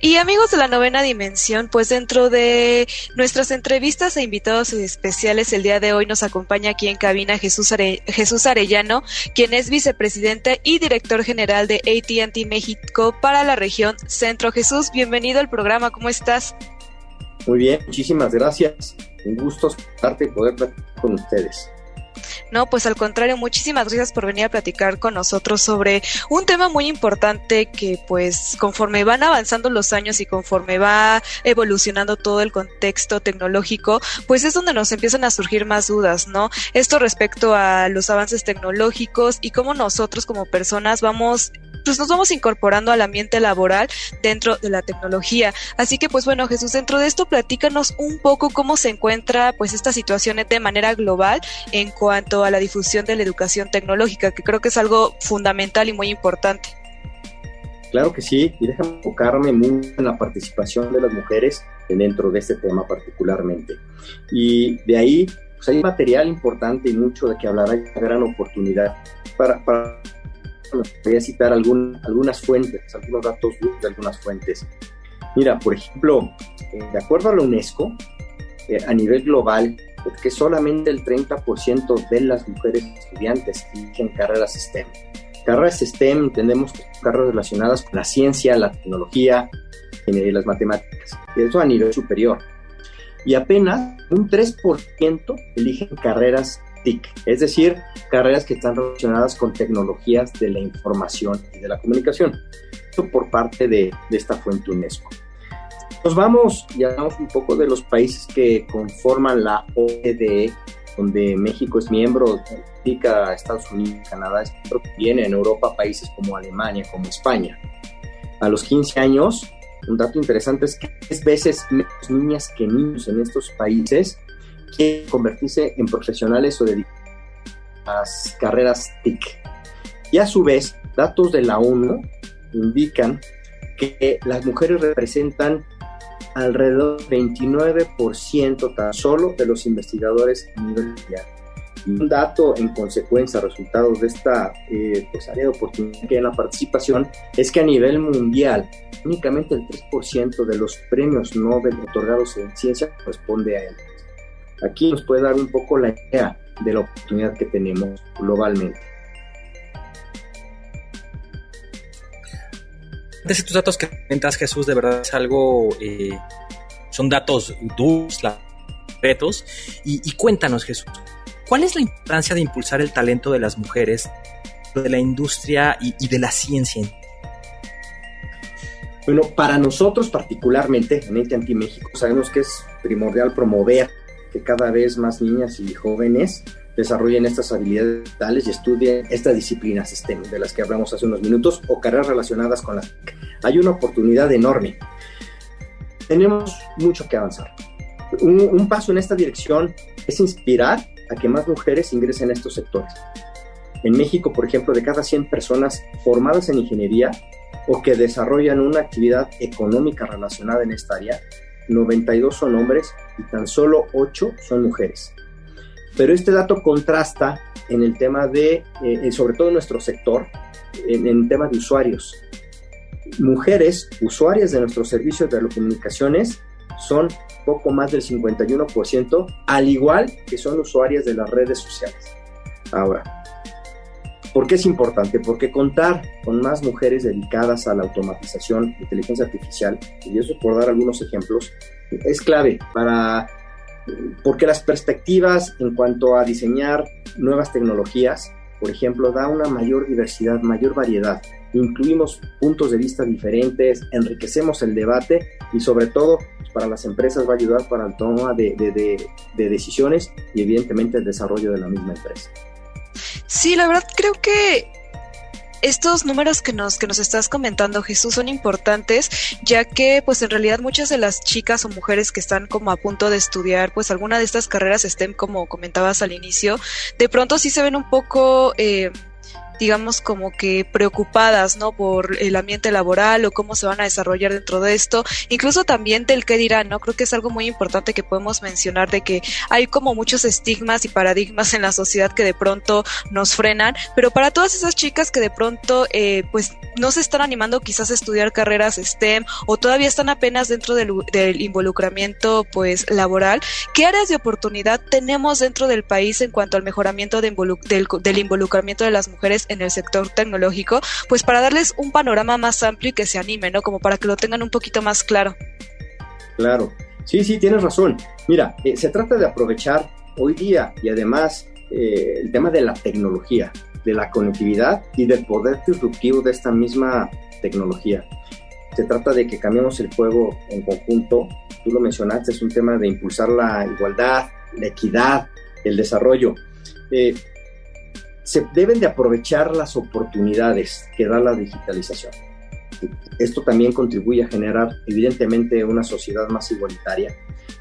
Y amigos de la novena dimensión, pues dentro de nuestras entrevistas e invitados especiales el día de hoy nos acompaña aquí en cabina Jesús, Are Jesús Arellano, quien es vicepresidente y director general de AT&T México para la región Centro. Jesús, bienvenido al programa, ¿cómo estás? Muy bien, muchísimas gracias. Un gusto y poder estar con ustedes. No, pues al contrario, muchísimas gracias por venir a platicar con nosotros sobre un tema muy importante que pues conforme van avanzando los años y conforme va evolucionando todo el contexto tecnológico, pues es donde nos empiezan a surgir más dudas, ¿no? Esto respecto a los avances tecnológicos y cómo nosotros como personas vamos pues nos vamos incorporando al ambiente laboral dentro de la tecnología. Así que pues bueno, Jesús, dentro de esto platícanos un poco cómo se encuentra pues esta situación de manera global en cuanto a la difusión de la educación tecnológica, que creo que es algo fundamental y muy importante. Claro que sí, y déjame enfocarme mucho en la participación de las mujeres dentro de este tema particularmente. Y de ahí pues hay material importante y mucho de que hablar, hay una gran oportunidad para, para voy a citar algún, algunas fuentes, algunos datos de algunas fuentes. Mira, por ejemplo, eh, de acuerdo a la UNESCO, eh, a nivel global, que solamente el 30% de las mujeres estudiantes eligen carreras STEM. Carreras STEM entendemos que son carreras relacionadas con la ciencia, la tecnología, y las matemáticas. Eso a nivel superior. Y apenas un 3% eligen carreras Es decir, carreras que están relacionadas con tecnologías de la información y de la comunicación. Por parte de, esta fuente UNESCO. Nos vamos y hablamos un poco de los países que conforman la OCDE, donde México es miembro, Estados Unidos, Canadá, viene en Europa países como Alemania, como España. A los 15 años, un dato interesante es que es veces menos niñas que niños en estos países quieren convertirse en profesionales o dedicarse a las carreras TIC. Y a su vez, datos de la ONU indican que las mujeres representan alrededor del 29% tan solo de los investigadores a nivel mundial. Un dato en consecuencia, resultados de esta eh, pues, área de oportunidad que hay en la participación, es que a nivel mundial únicamente el 3% de los premios Nobel otorgados en ciencia corresponde a él. Aquí nos puede dar un poco la idea de la oportunidad que tenemos globalmente. estos datos que comentas, Jesús, de verdad es algo, eh, son datos duros, retos. Y, cuéntanos, Jesús, ¿cuál es la importancia de impulsar el talento de las mujeres, de la industria y, de la ciencia? Bueno, para nosotros particularmente, en AT&T México, sabemos que es primordial promover que cada vez más niñas y jóvenes desarrollen estas habilidades digitales y estudien estas disciplinas STEM de las que hablamos hace unos minutos o carreras relacionadas con las hay una oportunidad enorme. Tenemos mucho que avanzar. Un, paso en esta dirección es inspirar a que más mujeres ingresen a estos sectores. En México, por ejemplo, de cada 100 personas formadas en ingeniería o que desarrollan una actividad económica relacionada en esta área, 92 son hombres y tan solo 8 son mujeres. Pero este dato contrasta en el tema de, eh, sobre todo en nuestro sector, en el tema de usuarios. Mujeres usuarias de nuestros servicios de telecomunicaciones son poco más del 51%, al igual que son usuarias de las redes sociales. Ahora, ¿por qué es importante? Porque contar con más mujeres dedicadas a la automatización, inteligencia artificial, y eso por dar algunos ejemplos, es clave para porque las perspectivas en cuanto a diseñar nuevas tecnologías, por ejemplo, da una mayor diversidad, mayor variedad. Incluimos puntos de vista diferentes, enriquecemos el debate y sobre todo pues, para las empresas va a ayudar para la toma de, decisiones y evidentemente el desarrollo de la misma empresa. Sí, la verdad creo que estos números que nos, que nos estás comentando, Jesús, son importantes, ya que pues en realidad muchas de las chicas o mujeres que están como a punto de estudiar pues alguna de estas carreras STEM, como comentabas al inicio, de pronto sí se ven un poco... Eh, digamos, como que preocupadas, ¿no? Por el ambiente laboral o cómo se van a desarrollar dentro de esto, incluso también del qué dirán, ¿no? Creo que es algo muy importante que podemos mencionar de que hay como muchos estigmas y paradigmas en la sociedad que de pronto nos frenan, pero para todas esas chicas que de pronto, eh, pues, no se están animando quizás a estudiar carreras STEM o todavía están apenas dentro del, del involucramiento, pues, laboral, ¿qué áreas de oportunidad tenemos dentro del país en cuanto al mejoramiento de del, del involucramiento de las mujeres en el sector tecnológico, pues para darles un panorama más amplio y que se anime, ¿no? Como para que lo tengan un poquito más claro. Claro, sí, sí, tienes razón. Mira, eh, se trata de aprovechar hoy día y además eh, el tema de la tecnología, de la conectividad y del poder disruptivo de esta misma tecnología. Se trata de que cambiemos el juego en conjunto. Tú lo mencionaste, es un tema de impulsar la igualdad, la equidad, el desarrollo. Eh, se deben de aprovechar las oportunidades que da la digitalización. Esto también contribuye a generar evidentemente una sociedad más igualitaria.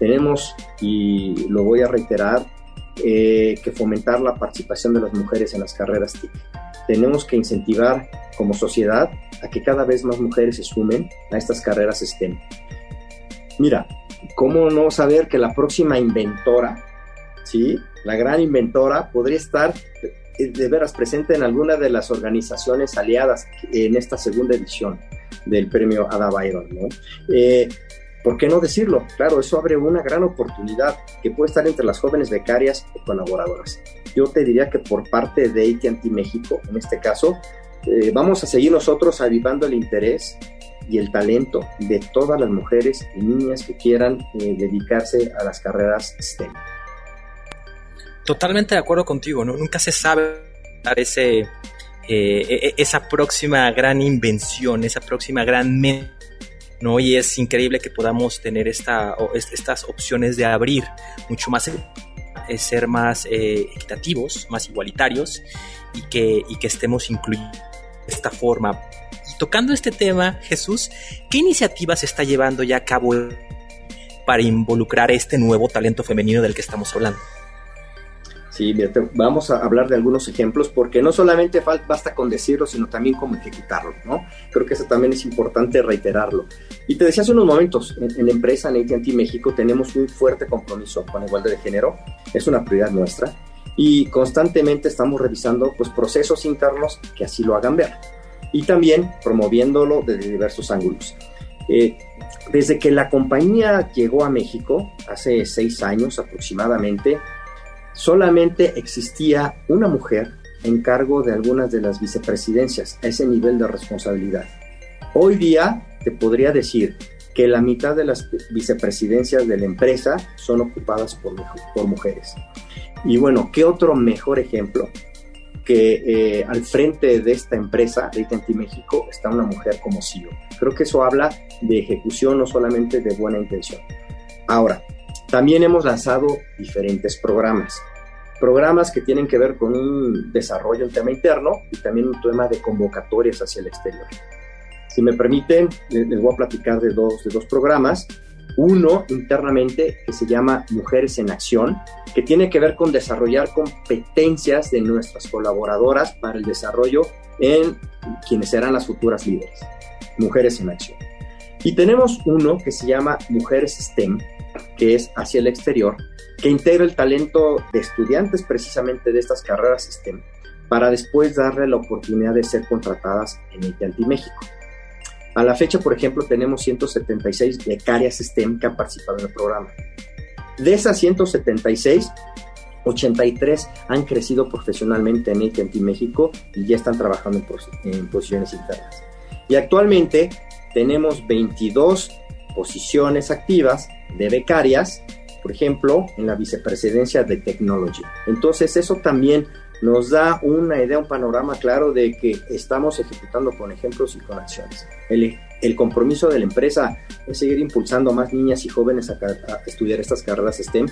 Tenemos, y lo voy a reiterar, eh, que fomentar la participación de las mujeres en las carreras TIC. Tenemos que incentivar como sociedad a que cada vez más mujeres se sumen a estas carreras STEM. Mira, ¿cómo no saber que la próxima inventora, ¿sí? la gran inventora, podría estar de veras presente en alguna de las organizaciones aliadas en esta segunda edición del premio Ada Byron. ¿no? Eh, ¿Por qué no decirlo? Claro, eso abre una gran oportunidad que puede estar entre las jóvenes becarias o colaboradoras. Yo te diría que por parte de AT&T México, en este caso, eh, vamos a seguir nosotros avivando el interés y el talento de todas las mujeres y niñas que quieran eh, dedicarse a las carreras STEM. Totalmente de acuerdo contigo, ¿no? Nunca se sabe ese, eh, e, e, esa próxima gran invención, esa próxima gran ¿no? Y es increíble que podamos tener esta, estas opciones de abrir mucho más, eh, ser más eh, equitativos, más igualitarios y que, y que estemos incluyendo de esta forma. Y tocando este tema, Jesús, ¿qué iniciativas está llevando ya a cabo para involucrar este nuevo talento femenino del que estamos hablando? Sí, vamos a hablar de algunos ejemplos porque no solamente basta con decirlo, sino también cómo ejecutarlo, ¿no? Creo que eso también es importante reiterarlo. Y te decía hace unos momentos, en, la empresa, en AT&T México, tenemos un fuerte compromiso con la igualdad de género, es una prioridad nuestra, y constantemente estamos revisando pues, procesos internos que así lo hagan ver, y también promoviéndolo desde diversos ángulos. Eh, desde que la compañía llegó a México, hace seis años aproximadamente, solamente existía una mujer en cargo de algunas de las vicepresidencias, a ese nivel de responsabilidad. Hoy día te podría decir que la mitad de las vicepresidencias de la empresa son ocupadas por, mujeres. Y bueno, ¿qué otro mejor ejemplo? Que eh, al frente de esta empresa, de AT&T México, está una mujer como CEO. Creo que eso habla de ejecución, no solamente de buena intención. Ahora, también hemos lanzado diferentes programas. Programas que tienen que ver con un desarrollo, un tema interno y también un tema de convocatorias hacia el exterior. Si me permiten, les voy a platicar de dos, de dos programas. Uno internamente que se llama Mujeres en Acción, que tiene que ver con desarrollar competencias de nuestras colaboradoras para el desarrollo en quienes serán las futuras líderes. Mujeres en Acción. Y tenemos uno que se llama Mujeres STEM, que es hacia el exterior, que integra el talento de estudiantes precisamente de estas carreras STEM para después darle la oportunidad de ser contratadas en AT&T México. A la fecha, por ejemplo, tenemos 176 becarias STEM que han participado en el programa. De esas 176, 83 han crecido profesionalmente en AT&T México y ya están trabajando en, en posiciones internas. Y actualmente tenemos 22 posiciones activas de becarias, por ejemplo, en la vicepresidencia de Technology. Entonces, eso también nos da una idea, un panorama claro de que estamos ejecutando con ejemplos y con acciones. El, compromiso de la empresa es seguir impulsando a más niñas y jóvenes a estudiar estas carreras STEM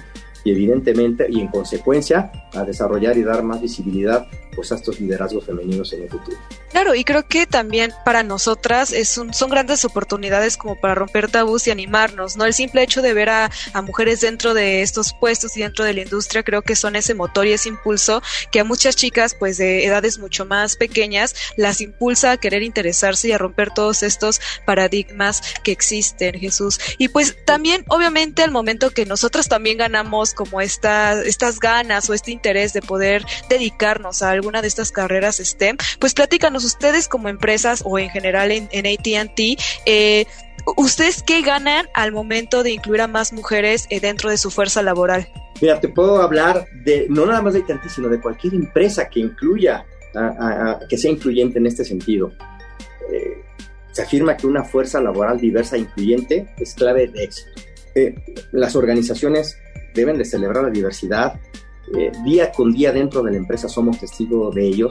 y evidentemente y en consecuencia a desarrollar y dar más visibilidad pues a estos liderazgos femeninos en el futuro. Claro, y creo que también para nosotras es un, son grandes oportunidades como para romper tabús y animarnos, ¿no? El simple hecho de ver a, a, mujeres dentro de estos puestos y dentro de la industria creo que son ese motor y ese impulso que a muchas chicas pues de edades mucho más pequeñas las impulsa a querer interesarse y a romper todos estos paradigmas que existen, Jesús. Y pues también obviamente al momento que nosotros también ganamos como esta, estas ganas o este interés de poder dedicarnos a alguna de estas carreras STEM, pues platícanos ustedes como empresas o en general en, ATT, eh, ¿ustedes qué ganan al momento de incluir a más mujeres eh, dentro de su fuerza laboral? Mira, te puedo hablar de no nada más de AT&T, sino de cualquier empresa que incluya, que sea incluyente en este sentido. Eh, se afirma que una fuerza laboral diversa e incluyente es clave de éxito. Las organizaciones deben de celebrar la diversidad. Eh, día con día dentro de la empresa somos testigos de ello.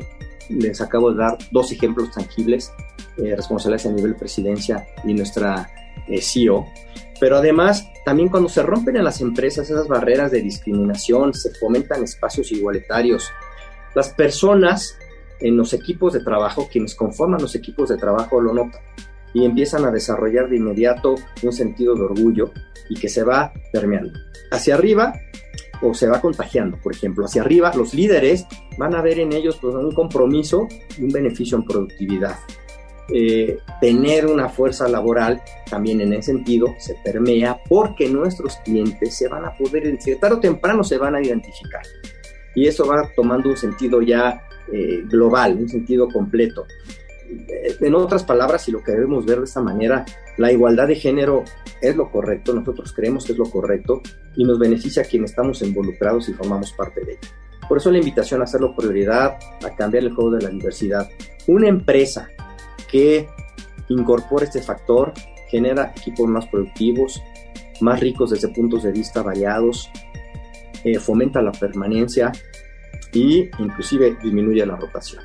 Les acabo de dar dos ejemplos tangibles, eh, responsables a nivel presidencia y nuestra eh, CEO. Pero además, también cuando se rompen en las empresas esas barreras de discriminación, se fomentan espacios igualitarios. Las personas en los equipos de trabajo, quienes conforman los equipos de trabajo lo notan y empiezan a desarrollar de inmediato un sentido de orgullo y que se va permeando. Hacia arriba o se va contagiando, por ejemplo, hacia arriba los líderes van a ver en ellos pues, un compromiso y un beneficio en productividad. Eh, tener una fuerza laboral también en ese sentido se permea porque nuestros clientes se van a poder, tarde o temprano se van a identificar. Y eso va tomando un sentido ya eh, global, un sentido completo. En otras palabras, y lo que debemos ver de esta manera, la igualdad de género es lo correcto, nosotros creemos que es lo correcto y nos beneficia a quienes estamos involucrados y formamos parte de ello. Por eso la invitación a hacerlo prioridad, a cambiar el juego de la diversidad. Una empresa que incorpora este factor genera equipos más productivos, más ricos desde puntos de vista variados, eh, fomenta la permanencia y inclusive disminuye la rotación.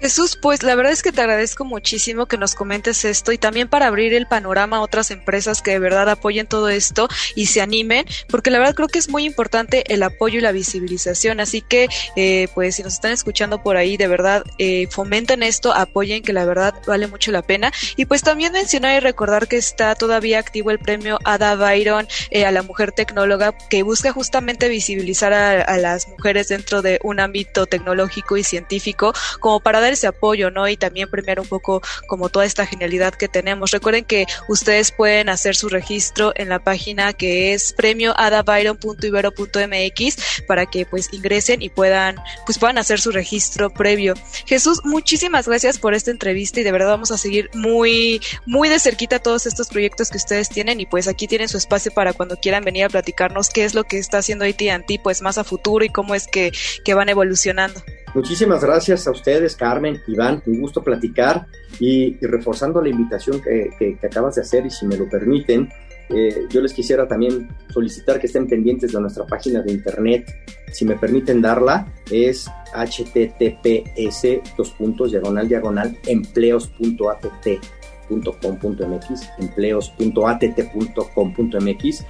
Jesús, pues la verdad es que te agradezco muchísimo que nos comentes esto y también para abrir el panorama a otras empresas que de verdad apoyen todo esto y se animen, porque la verdad creo que es muy importante el apoyo y la visibilización. Así que, eh, pues si nos están escuchando por ahí, de verdad eh, fomenten esto, apoyen, que la verdad vale mucho la pena. Y pues también mencionar y recordar que está todavía activo el premio Ada Byron eh, a la mujer tecnóloga, que busca justamente visibilizar a, a las mujeres dentro de un ámbito tecnológico y científico, como para dar ese apoyo, ¿no? Y también premiar un poco como toda esta genialidad que tenemos. Recuerden que ustedes pueden hacer su registro en la página que es premioadabyron.ibero.mx para que pues ingresen y puedan pues puedan hacer su registro previo. Jesús, muchísimas gracias por esta entrevista y de verdad vamos a seguir muy muy de cerquita todos estos proyectos que ustedes tienen y pues aquí tienen su espacio para cuando quieran venir a platicarnos qué es lo que está haciendo AT&T pues más a futuro y cómo es que, que van evolucionando. Muchísimas gracias a ustedes, Carmen, Iván, un gusto platicar y, reforzando la invitación que, acabas de hacer y si me lo permiten, eh, yo les quisiera también solicitar que estén pendientes de nuestra página de internet, si me permiten darla, es https dos puntos diagonal diagonal empleos.att.com.mx empleos.att.com.mx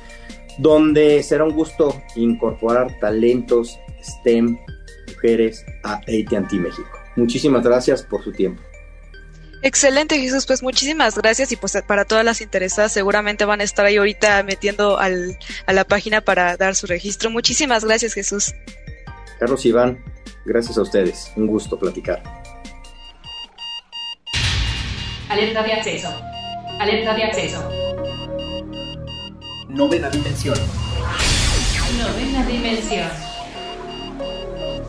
donde será un gusto incorporar talentos STEM mujeres a AT&T México. Muchísimas gracias por su tiempo. Excelente Jesús, pues muchísimas gracias y pues para todas las interesadas seguramente van a estar ahí ahorita metiendo al, a la página para dar su registro. Muchísimas gracias Jesús. Carlos Iván, gracias a ustedes, un gusto platicar. Alerta de acceso. Alerta de acceso. Novena dimensión. Novena dimensión.